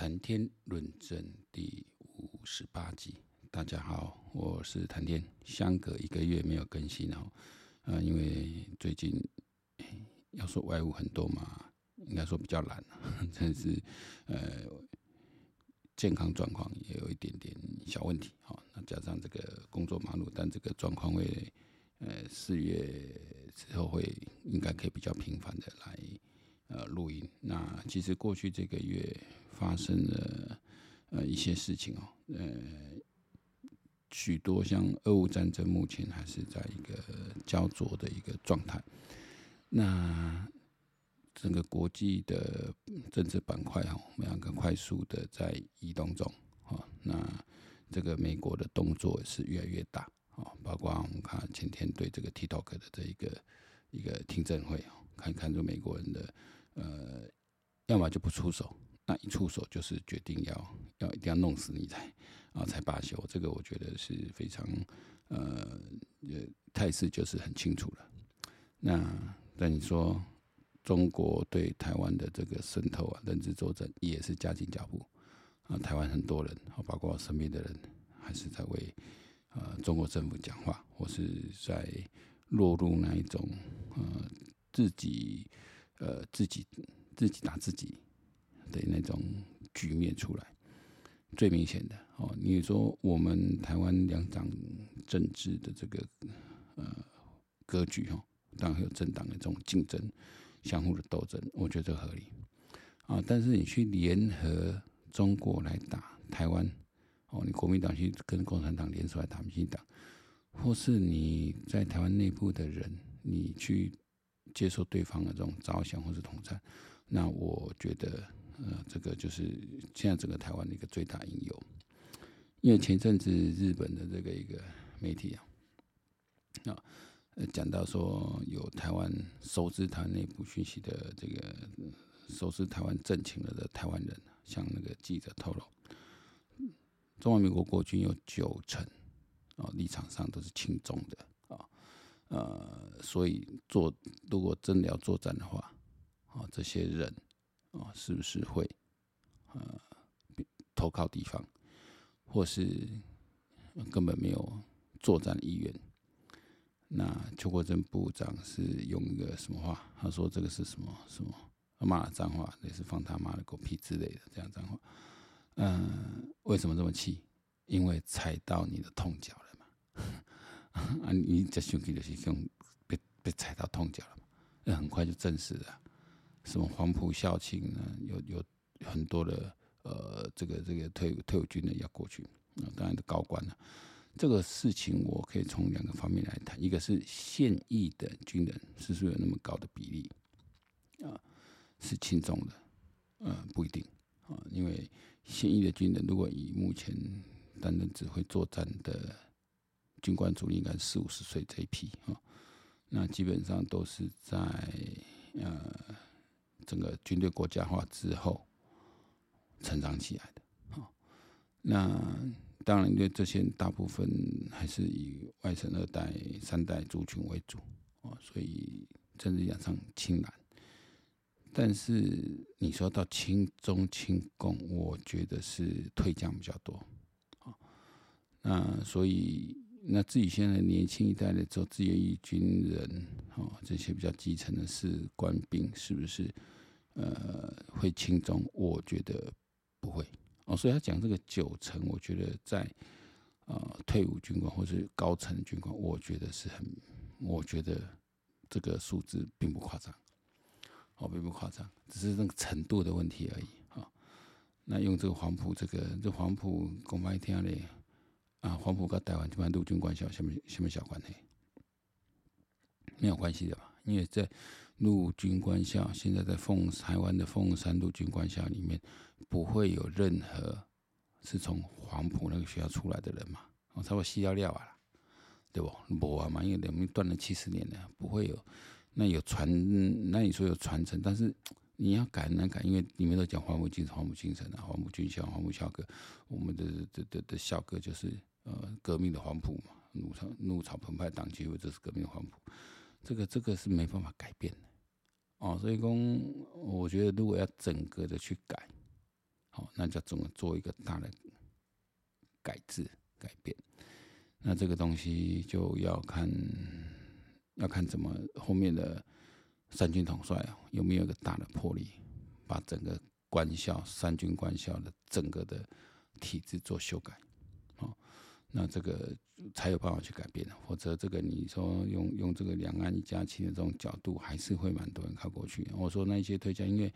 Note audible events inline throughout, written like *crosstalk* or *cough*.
谈天论证第五十八集，大家好，我是谈天，相隔一个月没有更新哦，呃，因为最近要说外务很多嘛，应该说比较懒，*laughs* 但是呃健康状况也有一点点小问题，好，那加上这个工作忙碌，但这个状况会呃四月之后会应该可以比较频繁的来。呃，录音。那其实过去这个月发生了呃一些事情哦，呃，许多像俄乌战争，目前还是在一个焦灼的一个状态。那整个国际的政治板块哦，我们两个快速的在移动中啊。那这个美国的动作是越来越大啊，包括我们看前天对这个 TikTok 的这一个一个听证会哦，看看出美国人的。呃，要么就不出手，那一出手就是决定要要一定要弄死你才啊才罢休。这个我觉得是非常呃态势就是很清楚了。那那你说中国对台湾的这个渗透啊、认知作战也是加紧脚步啊。台湾很多人，包括我身边的人，还是在为呃中国政府讲话，或是在落入那一种呃自己。呃，自己自己打自己的那种局面出来，最明显的哦。你说我们台湾两党政治的这个呃格局哦，当然有政党的这种竞争、相互的斗争，我觉得合理啊。但是你去联合中国来打台湾哦，你国民党去跟共产党联手来打民进党，或是你在台湾内部的人，你去。接受对方的这种着想或是统战，那我觉得，呃，这个就是现在整个台湾的一个最大隐忧。因为前阵子日本的这个一个媒体啊，啊，讲到说有台湾熟知台内部讯息的这个熟知台湾政情的台湾人，向那个记者透露，中华民国国军有九成啊立场上都是亲中的。呃，所以做如果真的要作战的话，啊，这些人啊，是不是会呃投靠敌方，或是根本没有作战意愿？那邱国正部长是用一个什么话？他说这个是什么什么骂脏话，也是放他妈的狗屁之类的这样脏话。嗯、为什么这么气？因为踩到你的痛脚了嘛。*laughs* 啊！你这兄弟就是用被被踩到痛脚了？那很快就证实了，什么黄埔校庆呢？有有很多的呃，这个这个退伍退伍军人要过去啊，当然的高官了。这个事情我可以从两个方面来谈，一个是现役的军人是不是有那么高的比例啊？是轻重的，呃，不一定啊，因为现役的军人如果以目前担任指挥作战的。军官主力应该四五十岁这一批啊，那基本上都是在呃整个军队国家化之后成长起来的啊。那当然，因为这些大部分还是以外省二代、三代族群为主啊，所以政治上亲蓝。但是你说到亲中亲共，我觉得是退将比较多啊。那所以。那自己现在年轻一代的做志愿役军人，哦，这些比较基层的士官兵，是不是呃会亲中？我觉得不会哦。所以他讲这个九成，我觉得在呃退伍军官或是高层军官，我觉得是很，我觉得这个数字并不夸张，哦，并不夸张，只是那个程度的问题而已啊、哦。那用这个黄埔，这个这黄埔公开听嘞。啊，黄埔跟台湾这边陆军官校什么什么小关系？没有关系的吧？因为在陆军官校，现在在凤台湾的凤山陆军官校里面，不会有任何是从黄埔那个学校出来的人嘛？我差不多西料料啊，对不？不啊嘛，因为两边断了七十年了，不会有。那有传，那你说有传承，但是。你要改难改，因为里面都讲黄埔精神、黄埔精神啊，黄埔军校、黄埔校歌，我们的的的的校歌就是呃革命的黄埔嘛，怒潮怒潮澎湃，党旗为这是革命的黄埔，这个这个是没办法改变的哦。所以说，我觉得如果要整个的去改，好，那就怎么做一个大的改制改变？那这个东西就要看，要看怎么后面的三军统帅有没有一个大的魄力，把整个官校三军官校的整个的体制做修改。那这个才有办法去改变，否则这个你说用用这个两岸一家亲的这种角度，还是会蛮多人靠过去。我说那一些退将，因为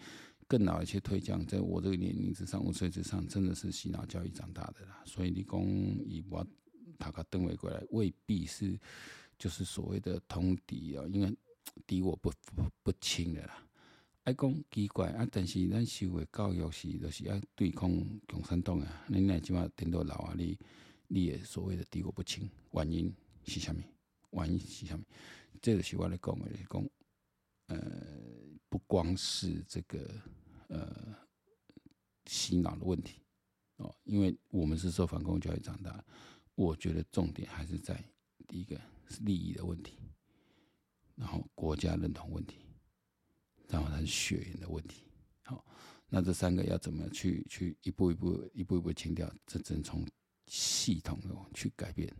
更老一些退将，在我这个年龄之上，五岁之上，真的是洗脑教育长大的啦。所以你讲以我。他个邓伟过来未必是就是所谓的通敌啊，因为 *tsk* 敌我不不不清的啦。爱讲奇怪啊，但是咱受的教育是就是要对抗共产党啊。恁那起码听到老啊，你你也所谓的敌我不清，原因是啥物？原因是啥物？这个是我来讲的，讲呃，不光是这个呃洗脑的问题哦，因为我们是受反共教育长大。我觉得重点还是在第一个是利益的问题，然后国家认同问题，然后它是血缘的问题。好，那这三个要怎么去去一步一步一步一步清掉？这真从系统的去改变。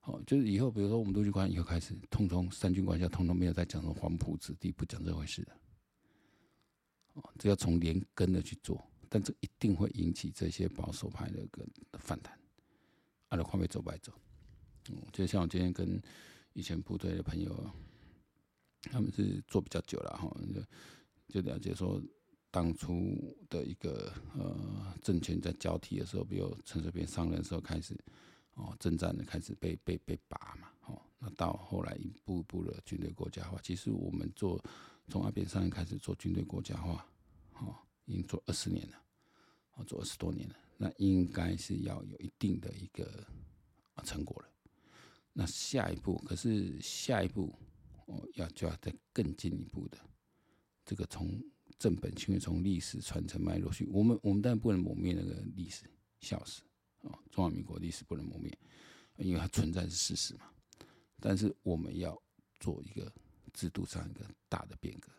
好，就是以后比如说我们都去关以后开始，通通三军官校通通没有再讲什么黄埔子弟，不讲这回事的。哦，这要从连根的去做，但这一定会引起这些保守派的一个反弹。按照快没走白走，嗯，就像我今天跟以前部队的朋友，他们是做比较久了哈，就就了解说，当初的一个呃政权在交替的时候，比如陈水扁上任的时候开始，哦，政战的开始被被被拔嘛，哦，那到后来一步一步的军队国家化，其实我们做从阿扁上任开始做军队国家化，哦，已经做二十年了，哦，做二十多年了。那应该是要有一定的一个成果了。那下一步，可是下一步哦，要就要再更进一步的，这个从正本清源，从历史传承脉络去。我们我们当然不能磨灭那个历史校史哦，中华民国历史不能磨灭，因为它存在是事实嘛。但是我们要做一个制度上一个大的变革，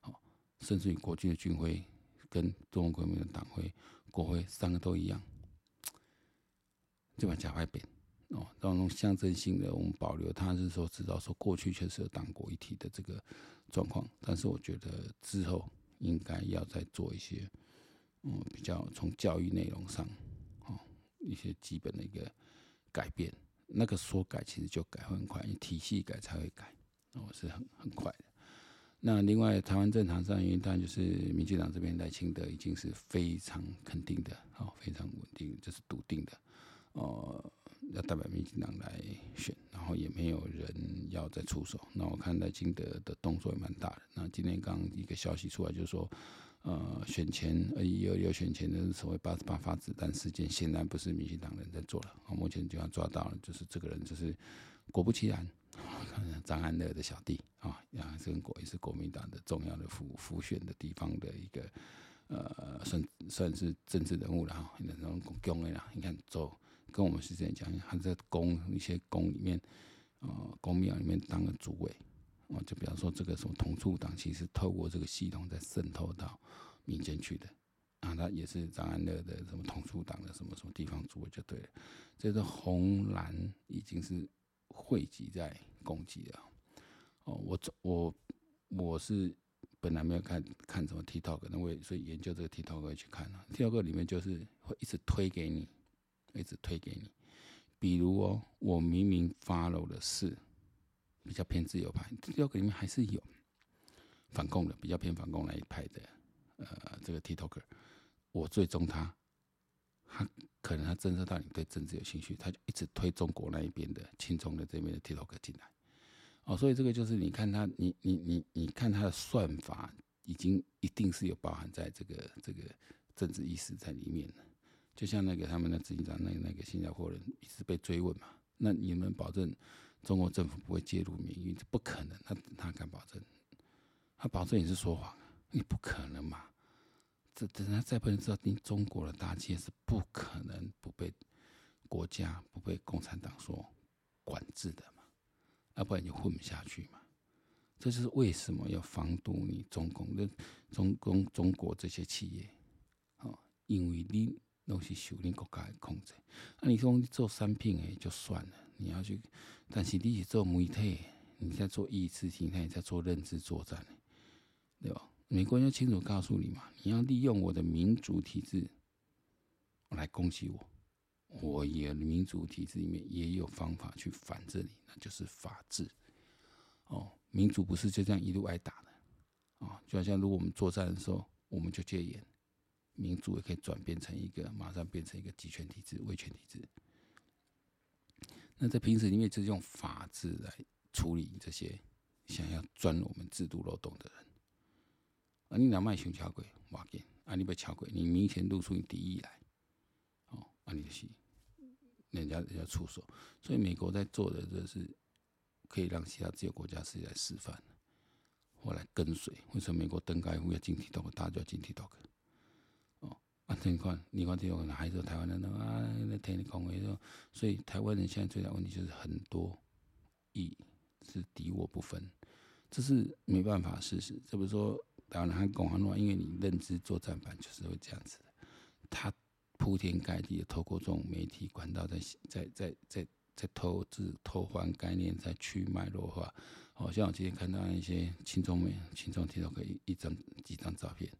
好，甚至于国军的军徽跟中国国民的党徽。国徽三个都一样，就把加快变哦，当中象征性的我们保留，他是说知道说过去确实有党国一体的这个状况，但是我觉得之后应该要再做一些，嗯，比较从教育内容上，哦，一些基本的一个改变，那个说改其实就改会很快，因为体系改才会改，哦，是很很快的。那另外，台湾政坛上，因为当然就是民进党这边赖清德已经是非常肯定的，哦，非常稳定，这、就是笃定的，哦，要代表民进党来选，然后也没有人要再出手。那我看赖清德的动作也蛮大的。那今天刚一个消息出来，就是说，呃，选前呃有有选前的所谓八十八发子弹事件，显然不是民进党人在做了。啊，目前就要抓到了，就是这个人，就是果不其然。张安乐的小弟啊，杨生国也是国民党的重要的辅辅选的地方的一个呃，算算是政治人物了哈，那种公的啦。你看走跟我们是这样讲，他在宫一些宫里面，呃，宫庙里面当个主委，哦，就比方说这个什么同促党，其实透过这个系统在渗透到民间去的啊，他也是张安乐的什么同促党的什么什么地方主委就对了，这个红蓝已经是。汇集在攻击了！哦，我我我是本来没有看看什么 TikTok，那我所以研究这个 TikTok 去看了。TikTok 里面就是会一直推给你，一直推给你。比如哦，我明明 follow 的是比较偏自由派，TikTok 里面还是有反共的，比较偏反共那一派的。呃，这个 TikTok，我追踪他。他可能他侦测到你对政治有兴趣，他就一直推中国那一边的亲中的这边的 TikTok 进来，哦，所以这个就是你看他，你你你你看他的算法，已经一定是有包含在这个这个政治意识在里面的。就像那个他们的执行长，那那个新加坡人一直被追问嘛，那你们保证中国政府不会介入民运？这不可能，他他敢保证？他保证也是说谎，你不可能嘛。这等他再不能知道，你中国的大企业是不可能不被国家、不被共产党所管制的嘛，要不然就混不下去嘛。这就是为什么要防堵你中共的中共中国这些企业啊因为你都是受你国家的控制。啊，你说做产品诶就算了，你要去，但是你是做媒体，你在做意识形态，你在做认知作战，对吧？美国人要清楚告诉你嘛，你要利用我的民主体制来攻击我，我也民主体制里面也有方法去反制你，那就是法治。哦，民主不是就这样一路挨打的，啊，就好像如果我们作战的时候，我们就戒严，民主也可以转变成一个，马上变成一个集权体制、威权体制。那在平时里面，就是用法治来处理这些想要钻我们制度漏洞的人。啊，你两卖熊桥鬼，我给啊，你被桥鬼，你明显露出你敌意来，哦，啊，你是人家人家出手，所以美国在做的就是可以让其他自由国家是来示范，或来跟随。为什么美国登高一呼要进 TikTok，大家就要进 TikTok？啊，你看，你看 TikTok 还是台湾人啊，那听你讲话，所以台湾人现在最大问题就是很多意是敌我不分，这是没办法事实。这不是说。当然，还讲很多，因为你认知作战版就是会这样子，他铺天盖地的透过这种媒体管道在在在在在偷制、偷换概念，在去脉络化。好像我今天看到一些亲中媒、亲中提到可以一张几张照片，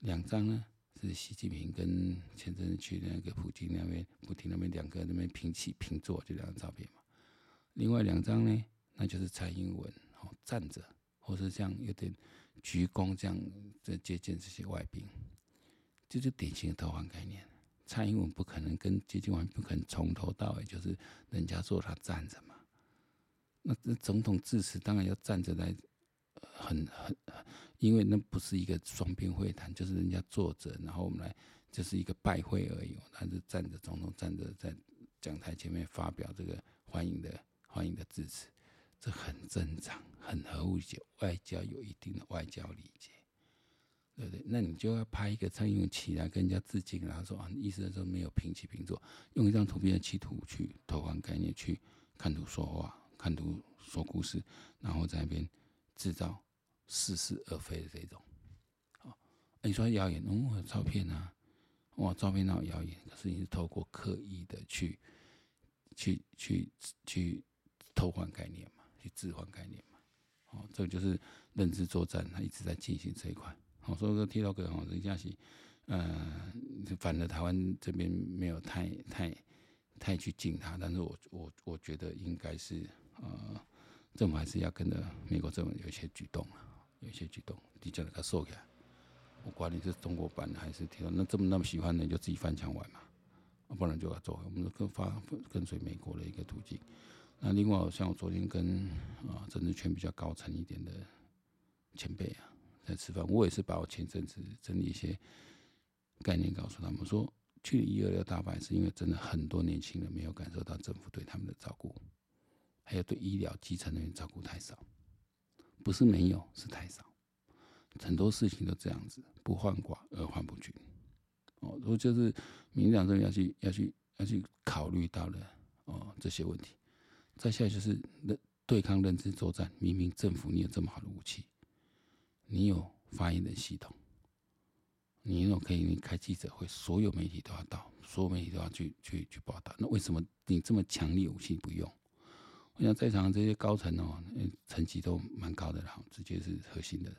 两张呢是习近平跟前阵子去那个普京那边、普京那边两个那边平起平坐，就两张照片嘛。另外两张呢，那就是蔡英文哦站着，或是这样有点。鞠躬这样在接见这些外宾，这就典型的偷换概念。蔡英文不可能跟接见完，不可能从头到尾就是人家坐他站着嘛。那这总统致辞当然要站着来，很很，因为那不是一个双边会谈，就是人家坐着，然后我们来就是一个拜会而已。他是站着，总统站着在讲台前面发表这个欢迎的欢迎的致辞。这很正常，很合乎解。外交有一定的外交礼节，对不对？那你就要拍一个蔡英文起来跟人家致敬，然后说啊，意思说没有平起平坐，用一张图片的企图去偷换概念，去看图说话，看图说故事，然后在那边制造似是而非的这种。好，你说谣言，哦，照片啊，哇，照片那有谣言，可是你是透过刻意的去，去，去，去偷换概念嘛。去置换概念嘛，哦，这个就是认知作战，他一直在进行这一块。好，所以说 TikTok 哈，人家是，呃，反正台湾这边没有太太太去禁他，但是我我我觉得应该是，呃，政府还是要跟着美国政府有一些举动啊有一些举动，你叫他收起来。我管你是中国版的还是 TikTok，那这么那么喜欢的，你就自己翻墙玩嘛，不然就要做，我们跟发跟随美国的一个途径。那另外，像我昨天跟啊政治圈比较高层一点的前辈啊在吃饭，我也是把我前阵子整理一些概念告诉他们，说去一二六大败是因为真的很多年轻人没有感受到政府对他们的照顾，还有对医疗基层人员照顾太少，不是没有，是太少，很多事情都这样子，不患寡而患不均。哦，如果就是民进党这边要去要去要去考虑到了哦这些问题。再下来就是认对抗认知作战。明明政府你有这么好的武器，你有发言人系统，你有可以开记者会，所有媒体都要到，所有媒体都要去去去报道。那为什么你这么强力武器不用？我想在场这些高层哦，层级都蛮高的了，直接是核心的，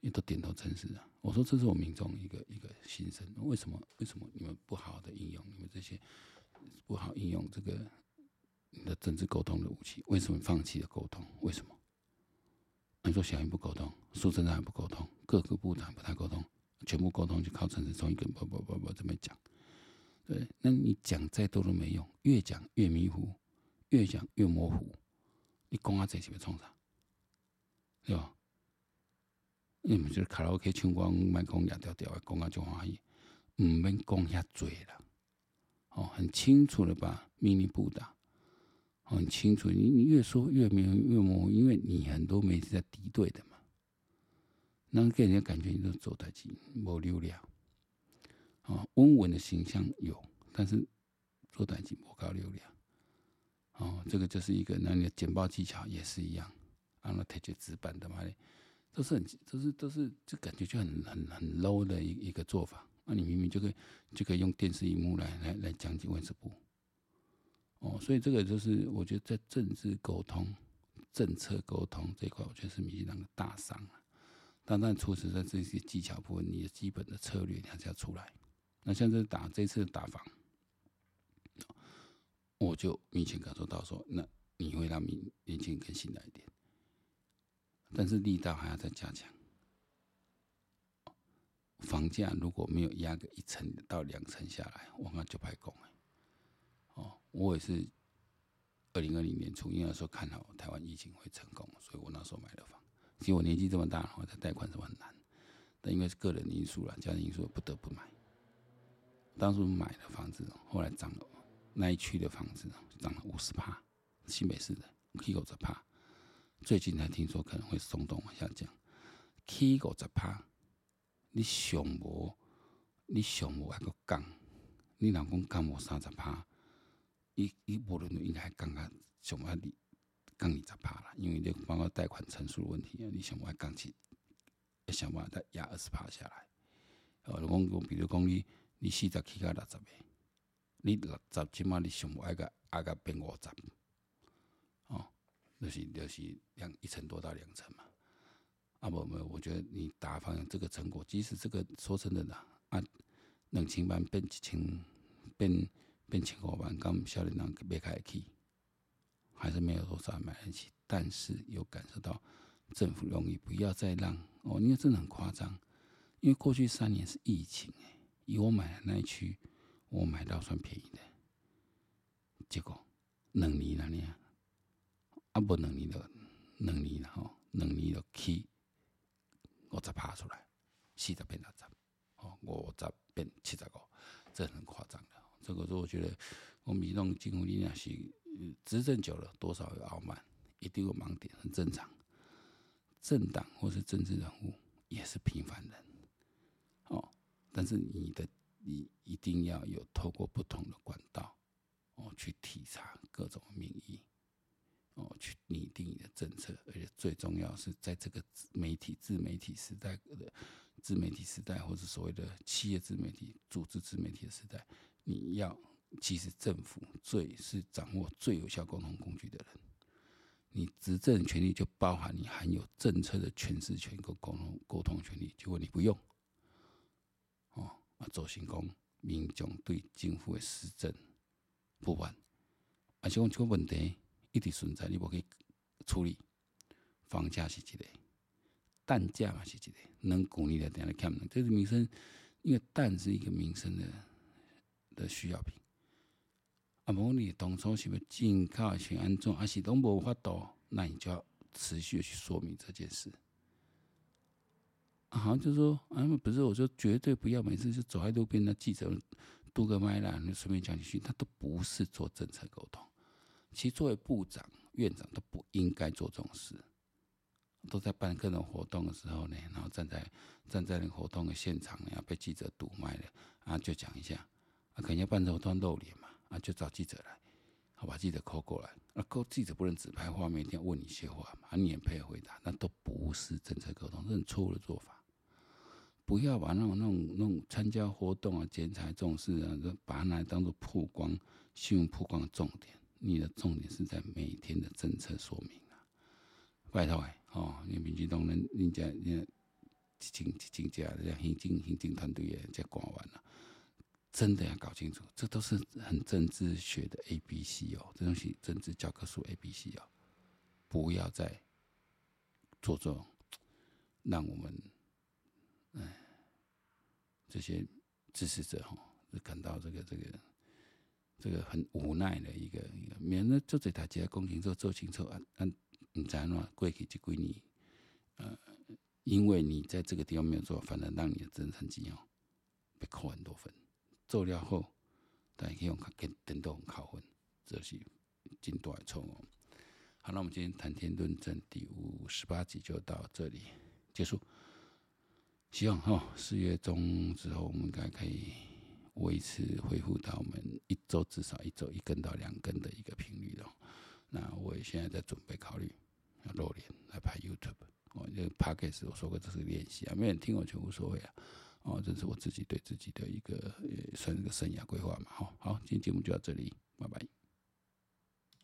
也都点头称是啊。我说这是我民众一个一个心声。为什么为什么你们不好好的应用你们这些不好应用这个？你的政治沟通的武器，为什么放弃了沟通？为什么？你说小英不沟通，苏贞昌还不沟通，各个部长不太沟通，全部沟通就靠陈时中一个不不不不这么讲。对，那你讲再多都没用，越讲越迷糊，越讲越模糊。你讲啊这些要创啥？对吧？你们就是卡拉 OK 唱歌，卖讲两条条，讲啊就欢喜，唔免讲遐多啦。哦，很清楚的把命令布达。很清楚，你你越说越明越模糊，因为你很多媒体在敌对的嘛，那给人家感觉你都走太近，无流量。啊，温文的形象有，但是做代志没高流量。哦，这个就是一个，那你的简报技巧也是一样，啊，那特别直板的嘛，都是很，都是都是，就感觉就很很很 low 的一一个做法。那、你明明就可以就可以用电视荧幕来来来讲解卫生部。哦，所以这个就是我觉得在政治沟通、政策沟通这块，我觉得是民进党的大伤啊。但但除此在这些技巧部分，你的基本的策略你还是要出来。那像这打这次打防，我就明显感受到说，那你会让民年轻人更信赖一点，但是力道还要再加强。房价如果没有压个一层到两层下来，我那就白讲。哦，我也是二零二零年初，因为那时候看好台湾疫情会成功，所以我那时候买了房。其实我年纪这么大，我的贷款是很难，但因为是个人因素啦，家庭因素，不得不买。当初买的房子，后来涨了，那一区的房子涨了五十趴，新北市的起五十趴。最近才听说可能会松动往下降，起五十趴。你上无，你上无还阁降，你若讲降无三十趴，伊伊无论应该降个上无你降二十趴啦，因为你包括贷款成数的问题啊，你上无还降起，想办法再压二十趴下来。呃，讲讲，比如讲你你四十起到六十个，你六十起码你上无还个还个变五十，哦，就是就是两一层多到两层嘛。啊不不，我觉得你打房这个成果，即使这个说真的啦，啊，两千万变一千，变变千五万，刚晓得人买开起，还是没有多少人买得起。但是有感受到政府容易，不要再让哦，因为真的很夸张。因为过去三年是疫情，以我买的那一区，我买到算便宜的，结果两年了呢，啊不两年了，两年了吼，两年了起。五十趴出来，四十变六十，哦，五十变七十五，这很夸张的。这个说，我觉得我们移动金融力量是执政久了，多少有傲慢，一定有盲点，很正常。政党或是政治人物也是平凡人，哦，但是你的你一定要有透过不同的管道，哦，去体察各种民意。哦，去拟定你的政策，而且最重要是在这个媒体自媒体时代的自媒体时代，或者所谓的企业自媒体、组织自媒体的时代，你要其实政府最是掌握最有效沟通工具的人。你执政权力就包含你含有政策的诠释权跟沟通沟通权利，结果你不用。啊，造成功，民众对政府的施政不满，而且讲这个问题。一直存在，你无可以处理。房价是一个，蛋价嘛是一个，能鼓励的点来看，这是民生，因为蛋是一个民生的的需要品。啊，无你当初是要进口是安怎，还是都无法度，那你就要持续的去说明这件事。好像就是说，啊，不是，我说绝对不要每次就走在路边的记者嘟个麦啦，你随便讲几句，他都不是做政策沟通。其实作为部长、院长都不应该做这种事，都在办各种活动的时候呢，然后站在站在那个活动的现场，然后被记者堵麦了啊，就讲一下啊，肯定要办这种露脸嘛啊，就找记者来，好把记者 call 过来啊，扣记者不能只拍画面，一定要问你一些话嘛，啊，你也配合回答，那都不是政策沟通，这是错误的做法。不要把那种那种那种参加活动啊、剪彩这种事啊，把它拿来当做曝光新闻曝光的重点。你的重点是在每天的政策说明啊，拜托哎，哦，你民进党人人家人家请请假的行政行政团队也在管完了，真的要搞清楚，这都是很政治学的 A B C 哦，这东西政治教科书 A B C 哦，不要再做这种让我们哎这些支持者哈，就感到这个这个。这个很无奈的一个一个，免得做这台机工程做做清楚啊啊！你知道过去这几年，呃，因为你在这个地方没有做，反而让你的政治成绩哦被扣很多分。做了后，大家可以用更更多考分，这是真大的错误。好，那我们今天谈天论政第五十八集就到这里结束。希望哈四月中之后，我们应该可以。维持恢复到我们一周至少一周一根到两根的一个频率了。那我也现在在准备考虑要露脸来拍 YouTube。我这个 Podcast 我说过这是练习啊，没人听我就无所谓啊。哦，这是我自己对自己的一个呃算是个生涯规划嘛。好，好，今天节目就到这里，拜拜。